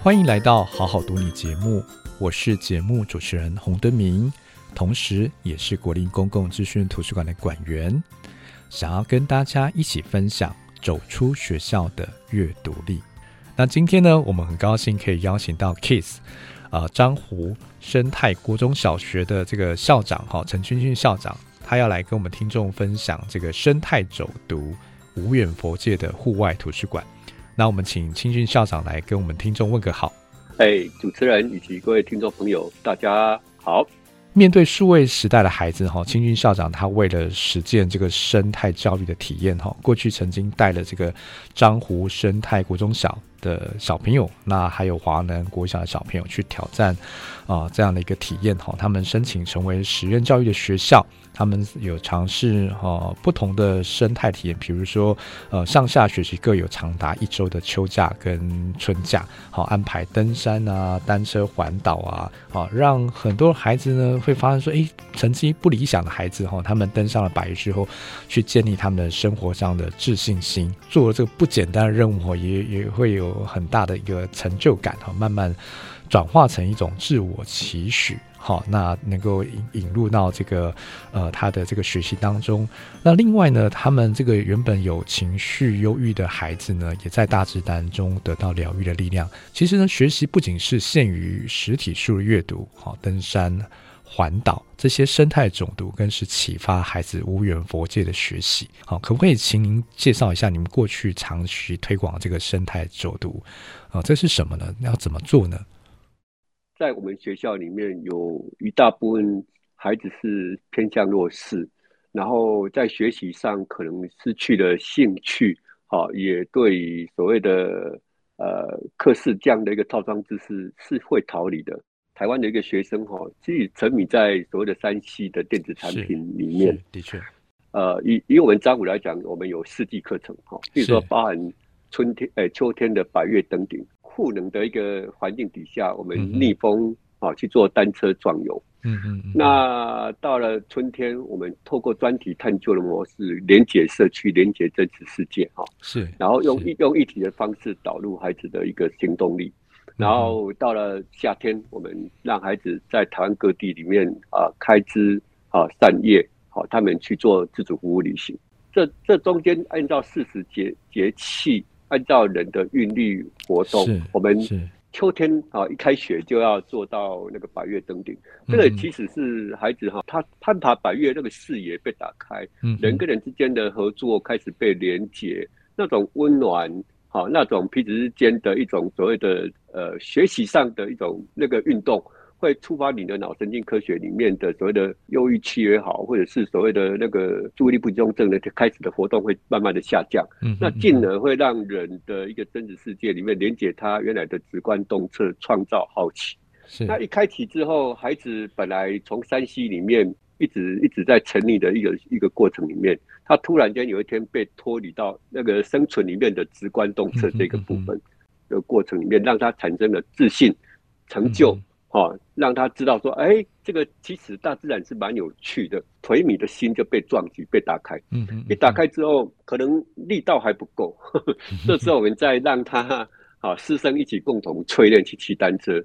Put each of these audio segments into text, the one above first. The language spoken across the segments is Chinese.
欢迎来到好好读你节目，我是节目主持人洪敦明，同时也是国立公共资讯图书馆的馆员，想要跟大家一起分享走出学校的阅读力。那今天呢，我们很高兴可以邀请到 KISS，呃，樟湖生态国中小学的这个校长哈，陈君训校长，他要来跟我们听众分享这个生态走读无远佛界的户外图书馆。那我们请清训校长来跟我们听众问个好。哎，主持人以及各位听众朋友，大家好。面对数位时代的孩子，哈，清训校长他为了实践这个生态教育的体验，哈，过去曾经带了这个漳湖生态国中小的小朋友，那还有华南国小的小朋友去挑战啊、这样的一个体验，哈，他们申请成为实验教育的学校。他们有尝试哈不同的生态体验，比如说呃上下学期各有长达一周的秋假跟春假，好安排登山啊、单车环岛啊，好让很多孩子呢会发现说，诶，成绩不理想的孩子哈，他们登上了百日之后，去建立他们的生活上的自信心，做了这个不简单的任务，也也会有有很大的一个成就感哈，慢慢转化成一种自我期许。好，那能够引引入到这个呃他的这个学习当中。那另外呢，他们这个原本有情绪忧郁的孩子呢，也在大自然中得到疗愈的力量。其实呢，学习不仅是限于实体书的阅读，好，登山、环岛这些生态走读，更是启发孩子无缘佛界的学习。好，可不可以请您介绍一下你们过去长期推广这个生态走读？啊，这是什么呢？要怎么做呢？在我们学校里面，有一大部分孩子是偏向弱势，然后在学习上可能失去了兴趣，好，也对所谓的呃课室这样的一个套装知识是会逃离的。台湾的一个学生哈，其实沉迷在所谓的三 C 的电子产品里面，的确，呃，以以我们樟湖来讲，我们有四季课程哈，比如说包含春天、呃秋天的百岳登顶。酷冷的一个环境底下，我们逆风啊去做单车壮游。嗯嗯。那到了春天，我们透过专题探究的模式，连接社区，连接真实世界。哈，是。然后用用一体的方式导入孩子的一个行动力。然后到了夏天，我们让孩子在台湾各地里面啊开枝啊散叶，好，他们去做自主服务旅行。这这中间按照四时节节气。按照人的韵律活动，我们秋天啊一开学就要做到那个百月登顶。这个其实是孩子哈，他攀爬百岳那个视野被打开，人跟人之间的合作开始被连结，那种温暖，好，那种彼此之间的一种所谓的呃学习上的一种那个运动。会触发你的脑神经科学里面的所谓的忧郁期也好，或者是所谓的那个注意力不集中症的开始的活动会慢慢的下降，嗯，那进而会让人的一个真实世界里面连接他原来的直观洞察，创造好奇。那一开启之后，孩子本来从山西里面一直一直在沉溺的一个一个过程里面，他突然间有一天被脱离到那个生存里面的直观洞察这个部分的过程里面，让他产生了自信、成就。哦，让他知道说，哎、欸，这个其实大自然是蛮有趣的，颓靡的心就被撞击、被打开。嗯嗯，一打开之后，可能力道还不够，这时候我们再让他，啊，师生一起共同淬炼去骑单车，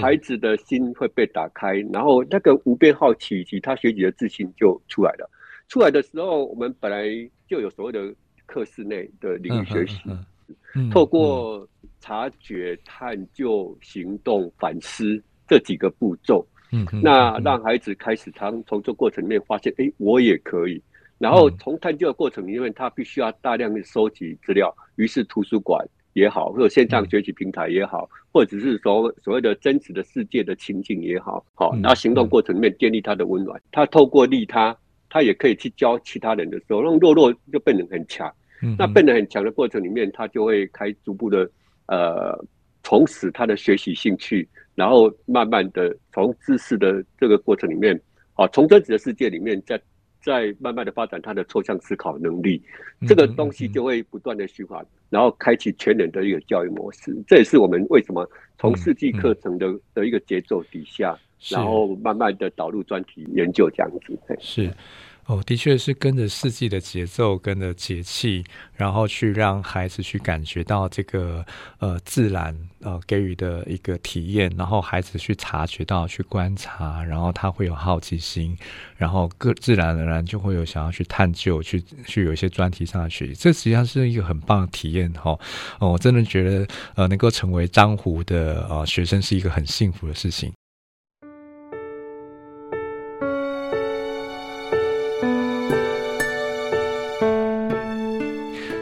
孩子的心会被打开，然后那个无边好奇以及他学习的自信就出来了。出来的时候，我们本来就有所谓的课室内的领域学习，嗯嗯嗯、透过察觉、探究、行动、反思。这几个步骤，嗯，那让孩子开始从从这过程里面发现，哎，我也可以。然后从探究的过程里面，他必须要大量的收集资料。于是图书馆也好，或者线上学习平台也好，或者是所所谓的真实的世界的情境也好，好，然后行动过程里面建立他的温暖。他透过利他，他也可以去教其他人的时候，让弱弱就变得很强。嗯，那变得很强的过程里面，他就会开逐步的呃重拾他的学习兴趣，然后慢慢的从知识的这个过程里面，啊，从真实的世界里面再再慢慢的发展他的抽象思考能力，这个东西就会不断的循环，然后开启全人的一个教育模式。这也是我们为什么从四季课程的的一个节奏底下，然后慢慢的导入专题研究这样子。是。哦，的确是跟着四季的节奏，跟着节气，然后去让孩子去感觉到这个呃自然呃给予的一个体验，然后孩子去察觉到、去观察，然后他会有好奇心，然后各自然而然就会有想要去探究、去去有一些专题上的学习。这实际上是一个很棒的体验哈。哦，我真的觉得呃能够成为樟湖的呃学生是一个很幸福的事情。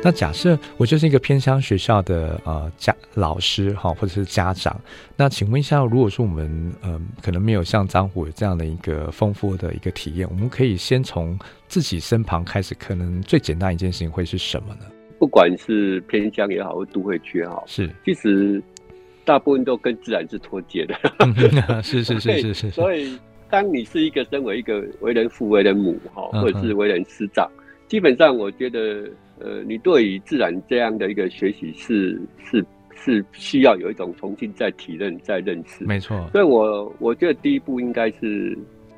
那假设我就是一个偏乡学校的呃家老师哈，或者是家长，那请问一下，如果说我们嗯、呃、可能没有像张虎有这样的一个丰富的一个体验，我们可以先从自己身旁开始，可能最简单一件事情会是什么呢？不管是偏乡也好，或都会区也好，是其实大部分都跟自然是脱节的。是是 是是是。所以当你是一个身为一个为人父、为人母哈，或者是为人师长，嗯、基本上我觉得。呃，你对于自然这样的一个学习是是是需要有一种重新再体认、再认识。没错，所以我我觉得第一步应该是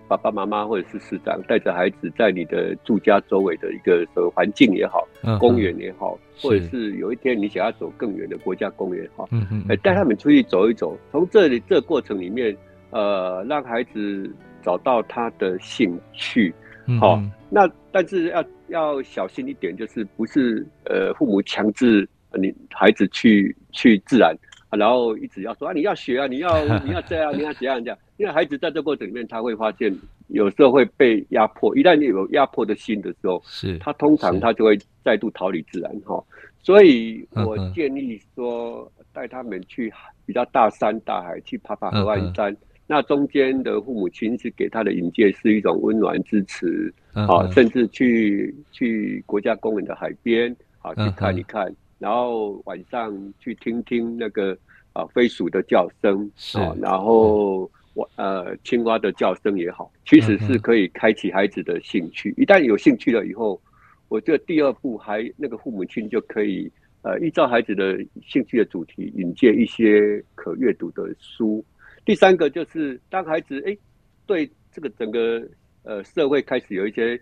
爸爸妈妈或者是市长带着孩子在你的住家周围的一个环境也好，嗯、公园也好，或者是有一天你想要走更远的国家公园也好，嗯嗯，带他们出去走一走，从这里这个过程里面，呃，让孩子找到他的兴趣。好、嗯，那但是要要小心一点，就是不是呃父母强制你孩子去去自然，然后一直要说啊你要学啊你要你要这样你要怎样这样，因为孩子在这过程里面他会发现有时候会被压迫，一旦你有压迫的心的时候，是他通常他就会再度逃离自然哈，所以我建议说带他们去比较大山大海去爬爬河岸山。嗯嗯那中间的父母亲是给他的引介是一种温暖支持，啊，甚至去去国家公园的海边啊去看一看，然后晚上去听听那个啊飞鼠的叫声啊，然后我呃青蛙的叫声也好，其实是可以开启孩子的兴趣。一旦有兴趣了以后，我觉得第二步还那个父母亲就可以呃依照孩子的兴趣的主题引介一些可阅读的书。第三个就是当孩子哎，对这个整个呃社会开始有一些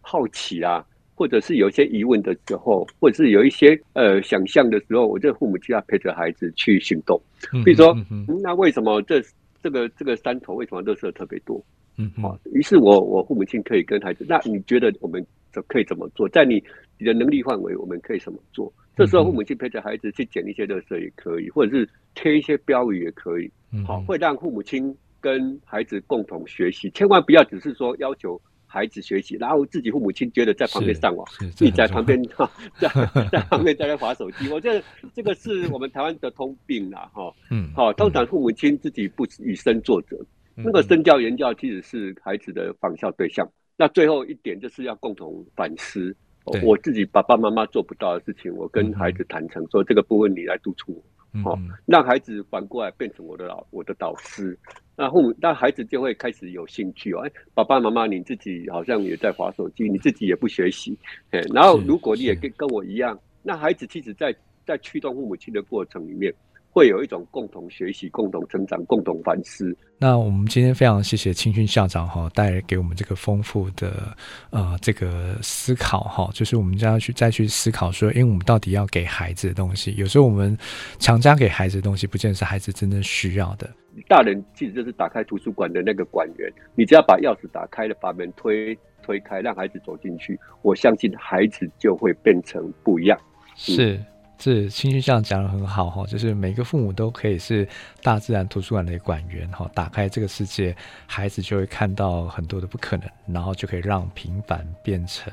好奇啊，或者是有一些疑问的时候，或者是有一些呃想象的时候，我这父母就要陪着孩子去行动。比如说，嗯，那为什么这这个这个山头为什么垃圾特别多？嗯，好，于是我我父母亲可以跟孩子，那你觉得我们怎可以怎么做？在你你的能力范围，我们可以怎么做？这时候父母亲陪着孩子去捡一些垃圾也可以，或者是贴一些标语也可以。好，会让父母亲跟孩子共同学习，千万不要只是说要求孩子学习，然后自己父母亲觉得在旁边上网，自己在旁边哈，在 在旁边在那划手机。我觉得这个是我们台湾的通病啦，哈。嗯，好，通常父母亲自己不以身作则，那个身教言教其实是孩子的仿效对象。那最后一点就是要共同反思，我自己爸爸妈妈做不到的事情，我跟孩子坦诚说，这个部分你来督促我。好、哦，让孩子反过来变成我的老我的导师，那父母那孩子就会开始有兴趣哦。哎，爸爸妈妈你自己好像也在划手机，你自己也不学习，哎，然后如果你也跟跟我一样，那孩子其实在在驱动父母亲的过程里面。会有一种共同学习、共同成长、共同反思。那我们今天非常谢谢青训校长哈，带来给我们这个丰富的呃这个思考哈，就是我们将要去再去思考说，因为我们到底要给孩子的东西，有时候我们强加给孩子的东西，不见得是孩子真正需要的。大人其实就是打开图书馆的那个馆员，你只要把钥匙打开了，把门推推开，让孩子走进去，我相信孩子就会变成不一样。是。是星星这样讲得很好哈，就是每个父母都可以是大自然图书馆的馆员哈，打开这个世界，孩子就会看到很多的不可能，然后就可以让平凡变成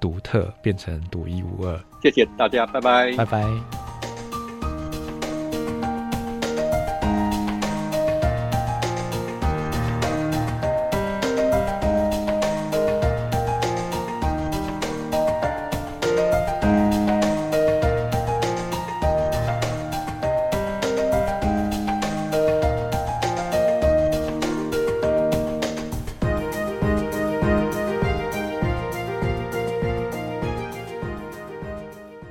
独特，变成独一无二。谢谢大家，拜拜，拜拜。